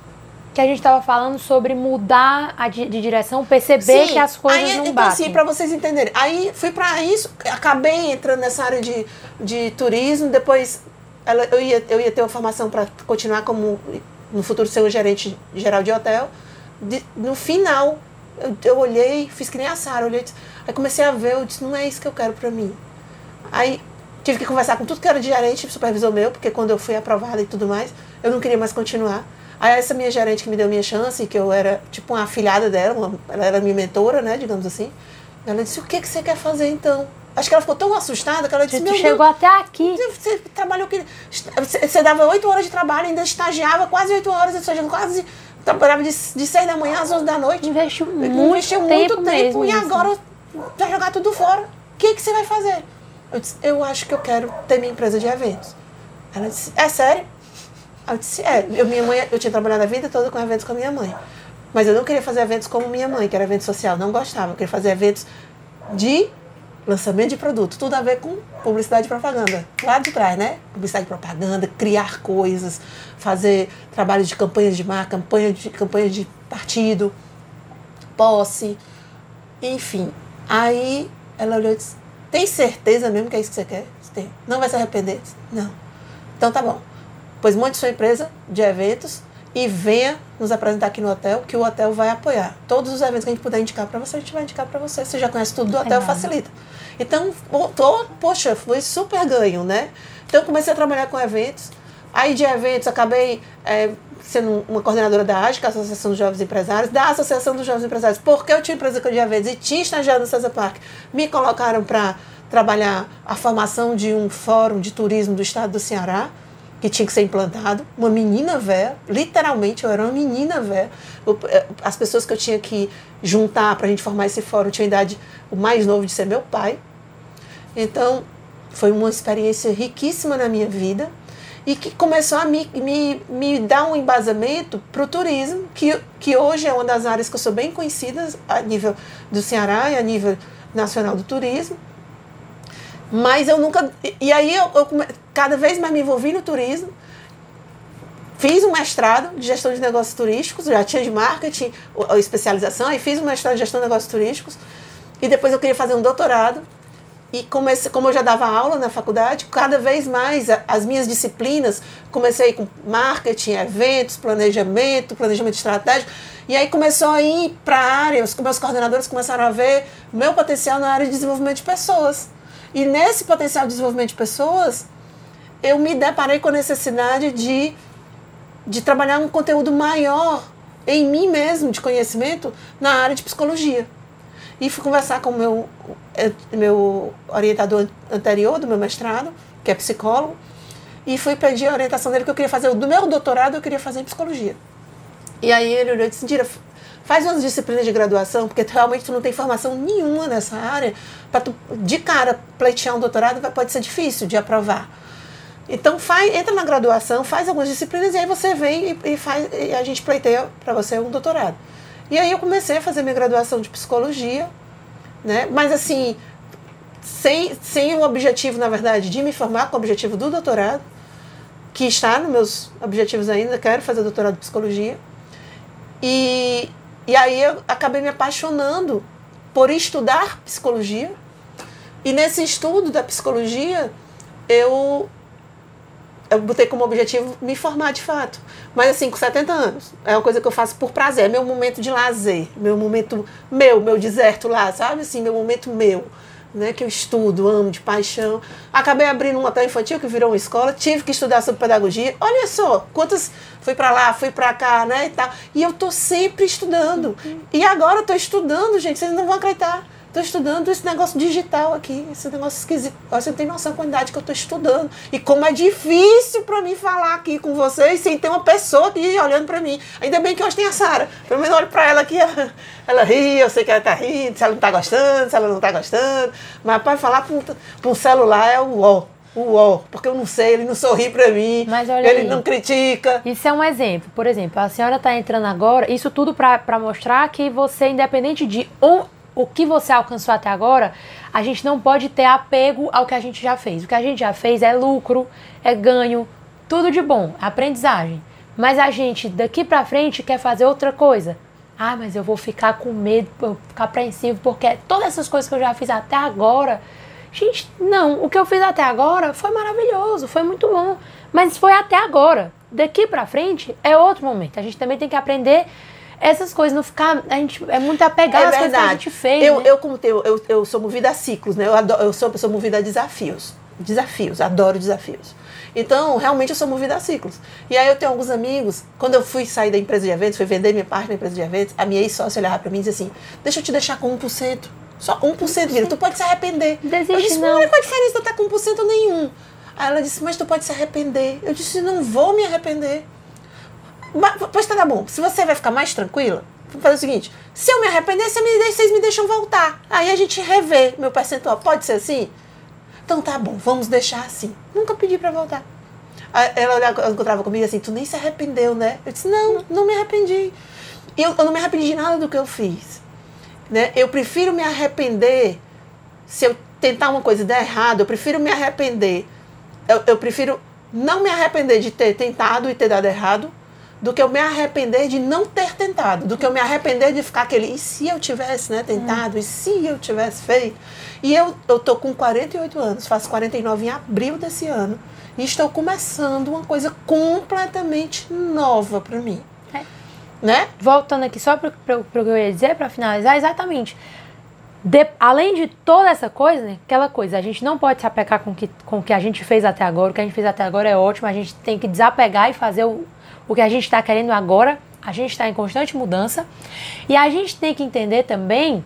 Que a gente estava falando sobre mudar a de, de direção, perceber Sim, que as coisas aí, não então, batem. Então, assim, para vocês entenderem. Aí fui para isso, acabei entrando nessa área de, de turismo, depois ela, eu, ia, eu ia ter uma formação para continuar como, no futuro, ser um gerente geral de hotel. De, no final, eu, eu olhei, fiz que nem a Sara, olhei, aí comecei a ver, eu disse, não é isso que eu quero para mim. Aí Tive que conversar com tudo que era de gerente, supervisor meu, porque quando eu fui aprovada e tudo mais, eu não queria mais continuar. Aí essa minha gerente que me deu minha chance, que eu era tipo uma afilhada dela, uma, ela era minha mentora, né, digamos assim. Ela disse, o que, que você quer fazer então? Acho que ela ficou tão assustada que ela disse, meu chegou Deus, até aqui. Você trabalhou que você dava oito horas de trabalho, ainda estagiava quase oito horas, ou seja, quase trabalhava de, de seis da manhã às onze da noite. Investiu muito Investiu muito tempo, tempo e agora vai jogar tudo fora. O que, que você vai fazer? Eu disse, eu acho que eu quero ter minha empresa de eventos. Ela disse, é sério? Eu disse, é. Eu, minha mãe, eu tinha trabalhado a vida toda com eventos com a minha mãe. Mas eu não queria fazer eventos como minha mãe, que era evento social. Não gostava. Eu queria fazer eventos de lançamento de produto. Tudo a ver com publicidade e propaganda. Lá de trás, né? Publicidade e propaganda, criar coisas, fazer trabalhos de campanhas de marca, campanha de, campanha de partido, posse, enfim. Aí ela olhou e disse, tem certeza mesmo que é isso que você quer? Tem. Não vai se arrepender? Não. Então tá bom. Pois monte sua empresa de eventos e venha nos apresentar aqui no hotel, que o hotel vai apoiar. Todos os eventos que a gente puder indicar para você, a gente vai indicar para você. Você já conhece tudo do hotel, facilita. Então, tô, poxa, foi super ganho, né? Então, eu comecei a trabalhar com eventos. Aí, de eventos, acabei é, sendo uma coordenadora da é a Associação dos Jovens Empresários, da Associação dos Jovens Empresários, porque eu tinha empresa de eventos e tinha estagiado no César Park, me colocaram para trabalhar a formação de um fórum de turismo do estado do Ceará, que tinha que ser implantado. Uma menina velha, literalmente, eu era uma menina velha. Eh, as pessoas que eu tinha que juntar para a gente formar esse fórum tinham idade, o mais novo de ser meu pai. Então, foi uma experiência riquíssima na minha vida. E que começou a me, me, me dar um embasamento para o turismo, que, que hoje é uma das áreas que eu sou bem conhecida a nível do Ceará e a nível nacional do turismo. Mas eu nunca. E aí eu, eu cada vez mais me envolvi no turismo. Fiz um mestrado de gestão de negócios turísticos, já tinha de marketing, especialização, aí fiz um mestrado de gestão de negócios turísticos. E depois eu queria fazer um doutorado e comecei, como eu já dava aula na faculdade, cada vez mais as minhas disciplinas, comecei com marketing, eventos, planejamento, planejamento estratégico, e aí começou a ir para a área, os meus coordenadores começaram a ver meu potencial na área de desenvolvimento de pessoas. E nesse potencial de desenvolvimento de pessoas, eu me deparei com a necessidade de, de trabalhar um conteúdo maior em mim mesmo, de conhecimento, na área de psicologia. E fui conversar com o meu, eh, meu orientador anterior do meu mestrado, que é psicólogo, e fui pedir a orientação dele que eu queria fazer. Do meu doutorado, eu queria fazer em psicologia. E aí ele olhou e disse: Dira, faz umas disciplinas de graduação, porque realmente tu não tem formação nenhuma nessa área, para tu, de cara, pleitear um doutorado pode ser difícil de aprovar. Então faz, entra na graduação, faz algumas disciplinas e aí você vem e, e faz, e a gente pleiteia para você um doutorado. E aí eu comecei a fazer minha graduação de psicologia, né? Mas assim, sem, sem o objetivo, na verdade, de me formar com o objetivo do doutorado, que está nos meus objetivos ainda, quero fazer doutorado de psicologia. E, e aí eu acabei me apaixonando por estudar psicologia. E nesse estudo da psicologia, eu eu botei como objetivo me formar de fato. Mas assim, com 70 anos, é uma coisa que eu faço por prazer, é meu momento de lazer, meu momento meu, meu deserto lá, sabe? Assim, meu momento meu, né? Que eu estudo, amo de paixão. Acabei abrindo um hotel infantil que virou uma escola, tive que estudar sobre pedagogia. Olha só, quantas fui para lá, fui para cá, né, e tal. E eu tô sempre estudando. Uhum. E agora eu tô estudando, gente, vocês não vão acreditar Estou estudando esse negócio digital aqui, esse negócio esquisito. Você não tem noção da quantidade que eu estou estudando. E como é difícil para mim falar aqui com vocês sem ter uma pessoa aqui olhando para mim. Ainda bem que hoje tem a Sara. Pelo menos olho para ela aqui, ela, [LAUGHS] ela ri, eu sei que ela está rindo, se ela não está gostando, se ela não está gostando. Mas para falar para um celular é o ó o ó, porque eu não sei, ele não sorri para mim, ele aí, não critica. Isso é um exemplo. Por exemplo, a senhora está entrando agora, isso tudo para mostrar que você, independente de o que você alcançou até agora, a gente não pode ter apego ao que a gente já fez. O que a gente já fez é lucro, é ganho, tudo de bom, aprendizagem. Mas a gente daqui para frente quer fazer outra coisa. Ah, mas eu vou ficar com medo, vou ficar apreensivo, porque todas essas coisas que eu já fiz até agora. Gente, não, o que eu fiz até agora foi maravilhoso, foi muito bom. Mas foi até agora. Daqui para frente é outro momento. A gente também tem que aprender essas coisas, não ficar. A gente é muito apegado é às coisas que a gente fez. Eu, né? eu como tenho, eu, eu sou movida a ciclos, né? Eu, adoro, eu sou uma pessoa movida a desafios. Desafios, adoro desafios. Então, realmente eu sou movida a ciclos. E aí eu tenho alguns amigos, quando eu fui sair da empresa de eventos, fui vender minha parte na empresa de eventos, a minha ex-sócia olhava para mim e dizia assim: deixa eu te deixar com 1%. Só 1%, Vira. Tu pode se arrepender. Desiste, eu disse, não. Olha qual a diferença de eu estar com 1% nenhum. Aí ela disse, mas tu pode se arrepender. Eu disse, não vou me arrepender. Pois tá bom. Se você vai ficar mais tranquila, vou fazer o seguinte: se eu me arrepender, vocês me deixam voltar. Aí a gente revê meu percentual. Pode ser assim? Então tá bom, vamos deixar assim. Nunca pedi para voltar. Ela encontrava comigo assim: tu nem se arrependeu, né? Eu disse: não, não me arrependi. Eu, eu não me arrependi de nada do que eu fiz. Né? Eu prefiro me arrepender se eu tentar uma coisa e der errado. Eu prefiro me arrepender. Eu, eu prefiro não me arrepender de ter tentado e ter dado errado do que eu me arrepender de não ter tentado, do que eu me arrepender de ficar aquele, e se eu tivesse né, tentado, hum. e se eu tivesse feito. E eu, eu tô com 48 anos, faço 49 em abril desse ano, e estou começando uma coisa completamente nova para mim. É. Né? Voltando aqui só para o que eu ia dizer, para finalizar, exatamente. De, além de toda essa coisa, né, aquela coisa, a gente não pode se apegar com que, o que a gente fez até agora, o que a gente fez até agora é ótimo, a gente tem que desapegar e fazer o, o que a gente está querendo agora, a gente está em constante mudança. E a gente tem que entender também,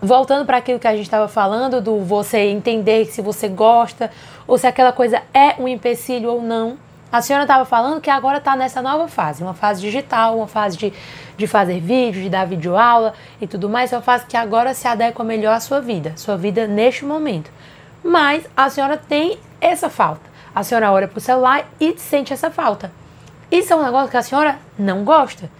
voltando para aquilo que a gente estava falando, do você entender se você gosta ou se aquela coisa é um empecilho ou não. A senhora estava falando que agora está nessa nova fase, uma fase digital, uma fase de, de fazer vídeo, de dar videoaula e tudo mais, é uma fase que agora se adequa melhor à sua vida, sua vida neste momento. Mas a senhora tem essa falta a senhora olha pro celular e sente essa falta. Isso é um negócio que a senhora não gosta.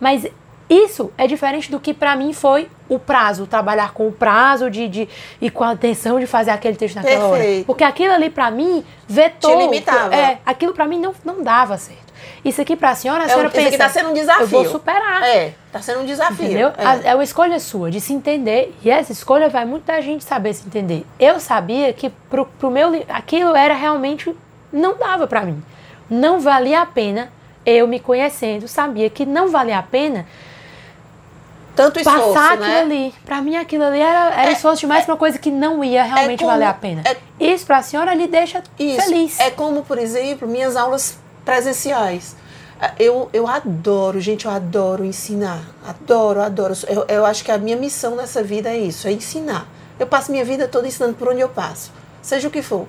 Mas isso é diferente do que para mim foi o prazo, trabalhar com o prazo de, de e com a atenção de fazer aquele texto naquela Perfeito. hora. Porque aquilo ali para mim vetou. Te limitava. É, aquilo para mim não, não dava certo. Isso aqui para a senhora, a senhora é, pensa. Isso aqui tá sendo um desafio. Eu vou superar. É, tá sendo um desafio. Entendeu? É. é uma escolha sua de se entender. E essa escolha vai muito da gente saber se entender. Eu sabia que pro, pro meu aquilo era realmente não dava para mim. Não valia a pena eu me conhecendo, sabia que não valia a pena tanto esforço, passar aquilo né? ali. Pra mim, aquilo ali era, era é, esforço demais é, uma coisa que não ia realmente é como, valer a pena. É, isso pra senhora lhe deixa isso, feliz. É como, por exemplo, minhas aulas presenciais. É, eu, eu adoro, gente, eu adoro ensinar. Adoro, adoro. Eu, eu acho que a minha missão nessa vida é isso, é ensinar. Eu passo minha vida toda ensinando por onde eu passo, seja o que for.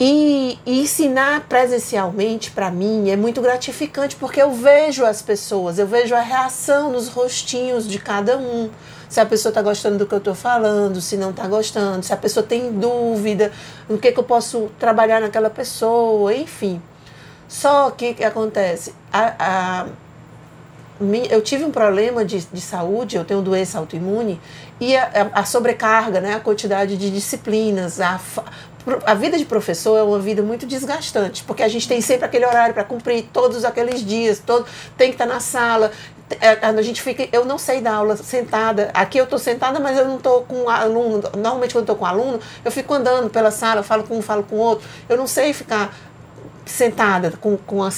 E, e ensinar presencialmente para mim é muito gratificante porque eu vejo as pessoas, eu vejo a reação nos rostinhos de cada um. Se a pessoa está gostando do que eu estou falando, se não está gostando, se a pessoa tem dúvida, no que, que eu posso trabalhar naquela pessoa, enfim. Só que o que acontece? A, a, eu tive um problema de, de saúde, eu tenho doença autoimune, e a, a, sobrecarga, né, a quantidade de disciplinas, a, a vida de professor é uma vida muito desgastante, porque a gente tem sempre aquele horário para cumprir todos aqueles dias, todo, tem que estar tá na sala. É, a gente fica, eu não sei dar aula sentada. Aqui eu estou sentada, mas eu não estou com aluno. Normalmente quando estou com aluno, eu fico andando pela sala, falo com um, falo com outro. Eu não sei ficar sentada com, com, a,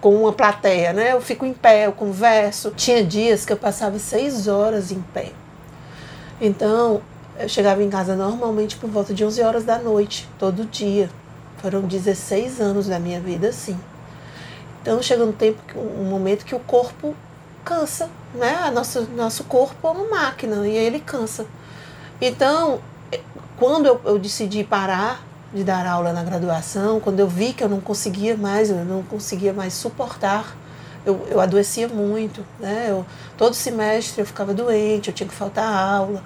com uma plateia, né? Eu fico em pé, eu converso. Tinha dias que eu passava seis horas em pé. Então, eu chegava em casa normalmente por volta de 11 horas da noite, todo dia. Foram 16 anos da minha vida assim. Então chega um tempo, um momento que o corpo cansa, né? Nosso, nosso corpo é uma máquina e ele cansa. Então, quando eu, eu decidi parar de dar aula na graduação, quando eu vi que eu não conseguia mais, eu não conseguia mais suportar, eu, eu adoecia muito, né? Eu, todo semestre eu ficava doente, eu tinha que faltar aula.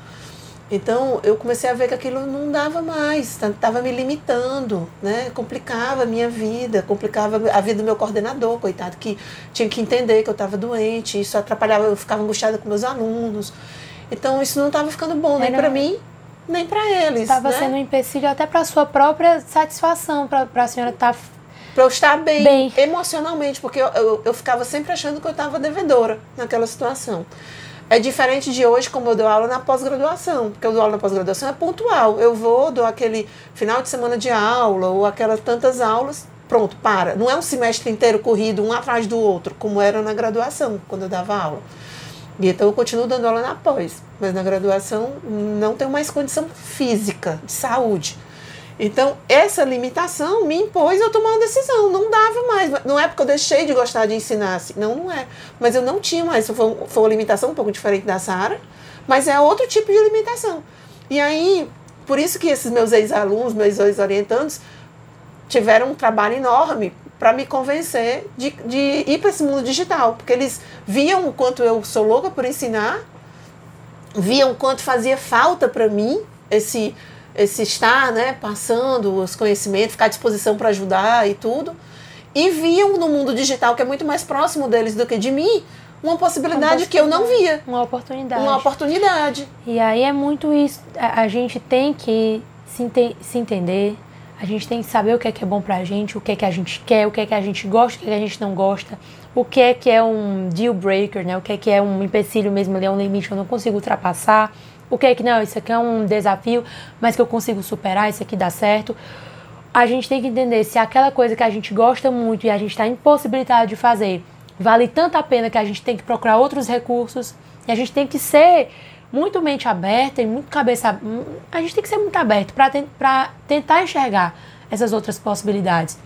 Então eu comecei a ver que aquilo não dava mais, estava me limitando, né? complicava a minha vida, complicava a vida do meu coordenador, coitado, que tinha que entender que eu estava doente, isso atrapalhava, eu ficava angustiada com meus alunos. Então isso não estava ficando bom nem para mim, nem para eles. Estava né? sendo um empecilho até para a sua própria satisfação, para a senhora estar. Tá para eu estar bem, bem, emocionalmente, porque eu, eu, eu ficava sempre achando que eu estava devedora naquela situação. É diferente de hoje, como eu dou aula na pós-graduação, porque eu dou aula na pós-graduação é pontual. Eu vou, dou aquele final de semana de aula ou aquelas tantas aulas, pronto, para. Não é um semestre inteiro corrido, um atrás do outro, como era na graduação, quando eu dava aula. E então eu continuo dando aula na pós, mas na graduação não tenho mais condição física, de saúde. Então, essa limitação me impôs eu tomar uma decisão. Não dava mais. Não é porque eu deixei de gostar de ensinar. Assim. Não, não é. Mas eu não tinha mais. Foi, foi uma limitação um pouco diferente da Sara, mas é outro tipo de limitação. E aí, por isso que esses meus ex-alunos, meus ex-orientandos, tiveram um trabalho enorme para me convencer de, de ir para esse mundo digital. Porque eles viam o quanto eu sou louca por ensinar, viam o quanto fazia falta para mim esse esse estar, né, passando os conhecimentos, ficar à disposição para ajudar e tudo, e viam no mundo digital, que é muito mais próximo deles do que de mim, uma possibilidade, uma possibilidade que eu não via. Uma oportunidade. Uma oportunidade. E aí é muito isso. A, gente tem que se, se entender, a gente tem que saber o que é que é bom pra gente, o que é que a gente quer, o que é que a gente gosta, o que é que a gente não gosta, o que é que é um deal breaker, né? O que é que é um empecilho mesmo ali, é um limite que eu não consigo ultrapassar o que é que não, isso aqui é um desafio, mas que eu consigo superar, isso aqui dá certo. A gente tem que entender se aquela coisa que a gente gosta muito e a gente está impossibilitado de fazer vale tanto a pena que a gente tem que procurar outros recursos e a gente tem que ser muito mente aberta e muito cabeça. A gente tem que ser muito aberto para te, tentar enxergar essas outras possibilidades,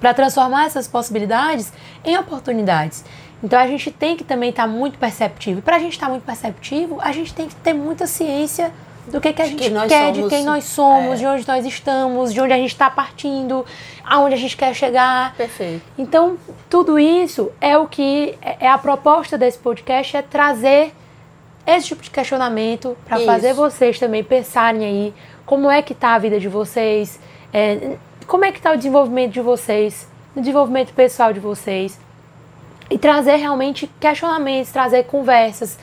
para transformar essas possibilidades em oportunidades. Então a gente tem que também estar tá muito perceptivo. E para a gente estar tá muito perceptivo, a gente tem que ter muita ciência do que, que a gente que quer, somos, de quem nós somos, é. de onde nós estamos, de onde a gente está partindo, aonde a gente quer chegar. Perfeito. Então, tudo isso é o que é, é a proposta desse podcast é trazer esse tipo de questionamento para fazer vocês também pensarem aí como é que tá a vida de vocês, é, como é que está o desenvolvimento de vocês, o desenvolvimento pessoal de vocês. E trazer realmente questionamentos, trazer conversas,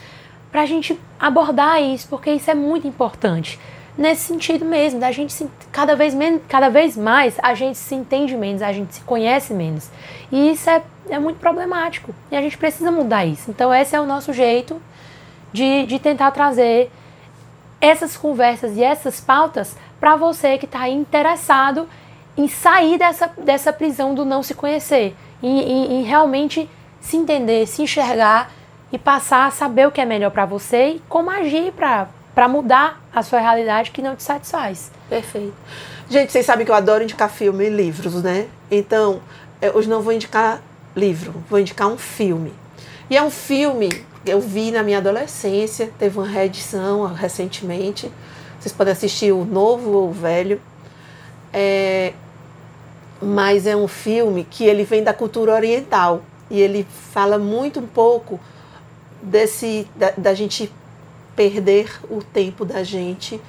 para a gente abordar isso, porque isso é muito importante. Nesse sentido mesmo, da gente se, cada, vez menos, cada vez mais a gente se entende menos, a gente se conhece menos. E isso é, é muito problemático. E a gente precisa mudar isso. Então, esse é o nosso jeito de, de tentar trazer essas conversas e essas pautas para você que está interessado em sair dessa, dessa prisão do não se conhecer, em, em, em realmente se entender, se enxergar e passar a saber o que é melhor para você e como agir para mudar a sua realidade que não te satisfaz. Perfeito. Gente, vocês sabem que eu adoro indicar filme e livros, né? Então, é, hoje não vou indicar livro, vou indicar um filme. E é um filme que eu vi na minha adolescência, teve uma reedição recentemente. Vocês podem assistir o novo ou o velho. É, mas é um filme que ele vem da cultura oriental e ele fala muito um pouco desse da, da gente perder o tempo da gente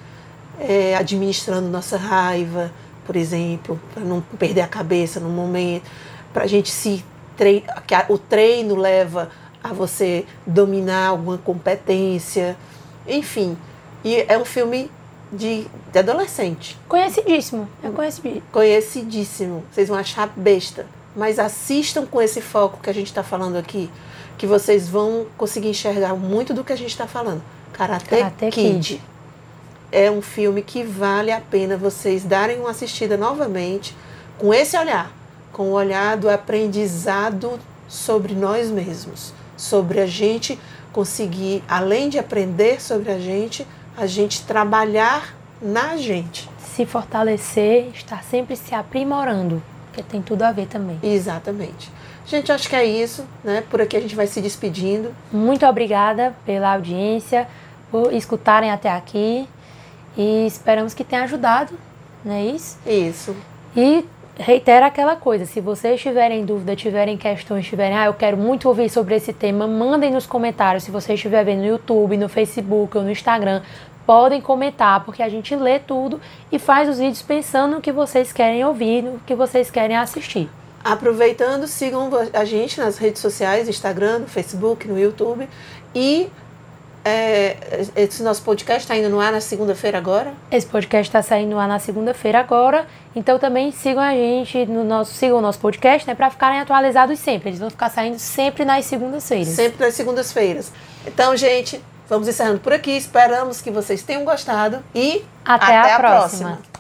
é, administrando nossa raiva, por exemplo, para não perder a cabeça no momento, para a gente se tre o treino leva a você dominar alguma competência, enfim. E é um filme de, de adolescente. Conhecidíssimo. É conhecidíssimo. Conhecidíssimo. Vocês vão achar besta. Mas assistam com esse foco que a gente está falando aqui, que vocês vão conseguir enxergar muito do que a gente está falando. Karate, Karate Kid. Kid. É um filme que vale a pena vocês darem uma assistida novamente com esse olhar, com o olhar do aprendizado sobre nós mesmos, sobre a gente conseguir, além de aprender sobre a gente, a gente trabalhar na gente. Se fortalecer, estar sempre se aprimorando, que tem tudo a ver também. Exatamente. Gente, acho que é isso, né? Por aqui a gente vai se despedindo. Muito obrigada pela audiência, por escutarem até aqui e esperamos que tenha ajudado, não é isso? Isso. E reitera aquela coisa, se vocês tiverem dúvida, tiverem questões, tiverem, ah, eu quero muito ouvir sobre esse tema, mandem nos comentários, se você estiver vendo no YouTube, no Facebook ou no Instagram, podem comentar, porque a gente lê tudo e faz os vídeos pensando no que vocês querem ouvir, no que vocês querem assistir. Aproveitando, sigam a gente nas redes sociais, Instagram, no Facebook, no YouTube e é, esse nosso podcast está indo no ar na segunda-feira agora? Esse podcast está saindo no ar na segunda-feira agora. Então também sigam a gente no nosso, sigam o nosso podcast, né? Para ficarem atualizados sempre. Eles vão ficar saindo sempre nas segundas-feiras. Sempre nas segundas-feiras. Então, gente, vamos encerrando por aqui. Esperamos que vocês tenham gostado e até, até a, a próxima. próxima.